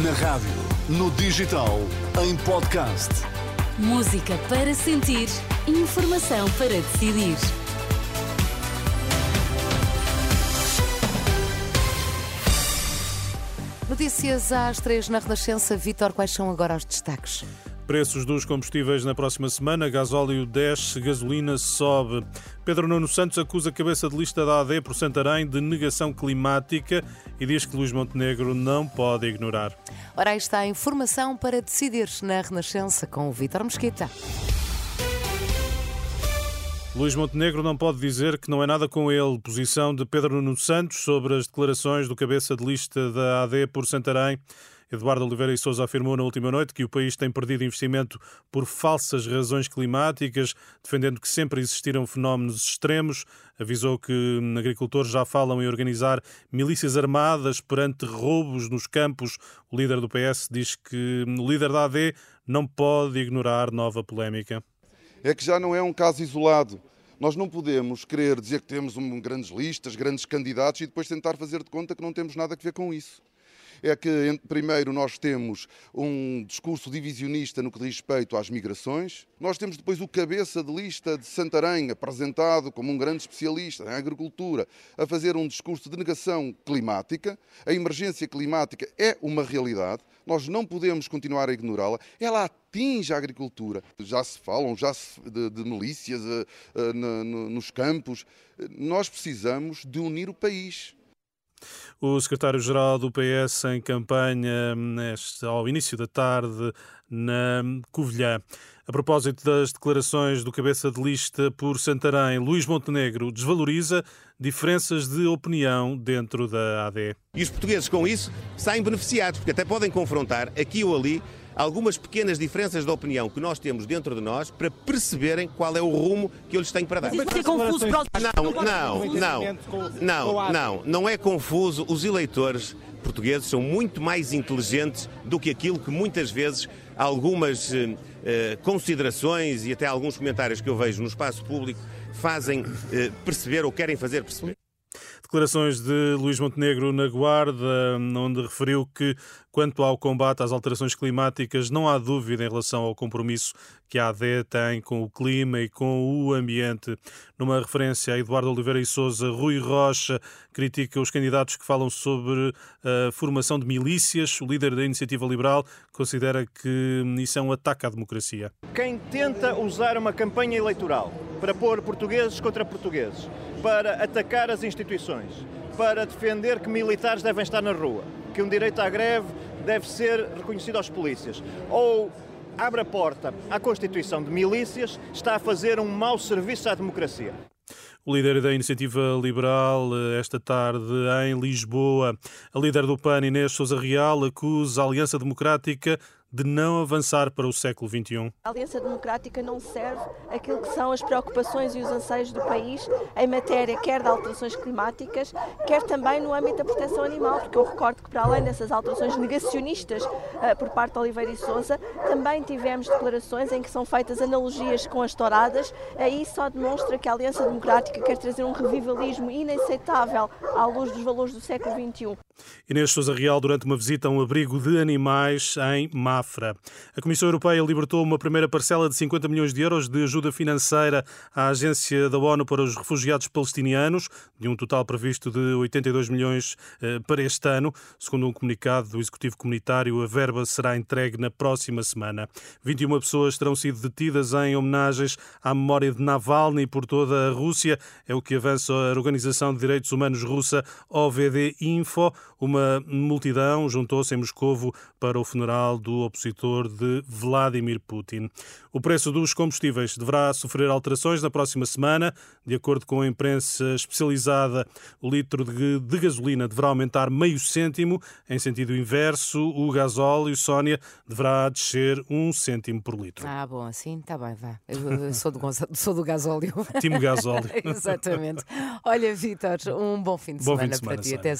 Na rádio, no digital, em podcast. Música para sentir, informação para decidir. Notícias às três na Renascença. Vítor, quais são agora os destaques? Preços dos combustíveis na próxima semana. Gasóleo desce, gasolina sobe. Pedro Nuno Santos acusa a cabeça de lista da AD por Santarém de negação climática e diz que Luís Montenegro não pode ignorar. Ora, aí está a informação para decidir na Renascença com o Vítor Mesquita. Luís Montenegro não pode dizer que não é nada com ele. Posição de Pedro Nuno Santos sobre as declarações do cabeça de lista da AD por Santarém. Eduardo Oliveira e Sousa afirmou na última noite que o país tem perdido investimento por falsas razões climáticas, defendendo que sempre existiram fenómenos extremos. Avisou que agricultores já falam em organizar milícias armadas perante roubos nos campos. O líder do PS diz que o líder da AD não pode ignorar nova polémica. É que já não é um caso isolado. Nós não podemos querer dizer que temos um, grandes listas, grandes candidatos e depois tentar fazer de conta que não temos nada a ver com isso é que, primeiro, nós temos um discurso divisionista no que diz respeito às migrações. Nós temos depois o cabeça de lista de Santarém, apresentado como um grande especialista em agricultura, a fazer um discurso de negação climática. A emergência climática é uma realidade. Nós não podemos continuar a ignorá-la. Ela atinge a agricultura. Já se falam já se, de, de, milícias uh, uh, no, nos campos. Nós precisamos de unir o país. O secretário-geral do PS em campanha neste, ao início da tarde na Covilhã. A propósito das declarações do cabeça de lista por Santarém, Luís Montenegro desvaloriza diferenças de opinião dentro da AD. E os portugueses com isso saem beneficiados, porque até podem confrontar aqui ou ali algumas pequenas diferenças de opinião que nós temos dentro de nós para perceberem qual é o rumo que eu lhes tenho para dar. Mas é confuso para Não, não, não, não, não, não é confuso. Os eleitores portugueses são muito mais inteligentes do que aquilo que muitas vezes algumas eh, eh considerações e até alguns comentários que eu vejo no espaço público fazem eh, perceber ou querem fazer perceber. Declarações de Luís Montenegro na Guarda, onde referiu que, quanto ao combate às alterações climáticas, não há dúvida em relação ao compromisso que a AD tem com o clima e com o ambiente. Numa referência a Eduardo Oliveira e Souza, Rui Rocha critica os candidatos que falam sobre a formação de milícias. O líder da Iniciativa Liberal considera que isso é um ataque à democracia. Quem tenta usar uma campanha eleitoral para pôr portugueses contra portugueses para atacar as instituições, para defender que militares devem estar na rua, que um direito à greve deve ser reconhecido aos polícias, ou abre a porta à constituição de milícias, está a fazer um mau serviço à democracia. O líder da Iniciativa Liberal, eh, esta tarde em Lisboa, a líder do PAN, Inês Souza Real, acusa a Aliança Democrática de não avançar para o século XXI. A Aliança Democrática não serve aquilo que são as preocupações e os anseios do país em matéria quer de alterações climáticas, quer também no âmbito da proteção animal, porque eu recordo que para além dessas alterações negacionistas uh, por parte de Oliveira e Sousa, também tivemos declarações em que são feitas analogias com as touradas, aí só demonstra que a Aliança Democrática quer trazer um revivalismo inaceitável à luz dos valores do século XXI. Inês Sousa Real durante uma visita a um abrigo de animais em A Comissão Europeia libertou uma primeira parcela de 50 milhões de euros de ajuda financeira à Agência da ONU para os Refugiados Palestinianos, de um total previsto de 82 milhões eh, para este ano. Segundo um comunicado do Executivo Comunitário, a verba será entregue na próxima semana. 21 pessoas terão sido detidas em homenagens à memória de Navalny por toda a Rússia. É o que avança a Organização de Direitos Humanos russa OVD Info. Uma multidão juntou-se em Moscovo para o funeral do opositor de Vladimir Putin. O preço dos combustíveis deverá sofrer alterações na próxima semana. De acordo com a imprensa especializada, o litro de, gasolina deverá aumentar meio cêntimo. Em sentido inverso, o gasóleo, Sónia, deverá descer um cêntimo por litro. Ah, bom, assim está bem, vá. Eu sou do, sou do gasóleo. Time gasóleo. Exatamente. Olha, Vítor, um bom fim de bom semana, fim de semana para ti. Sónia. Até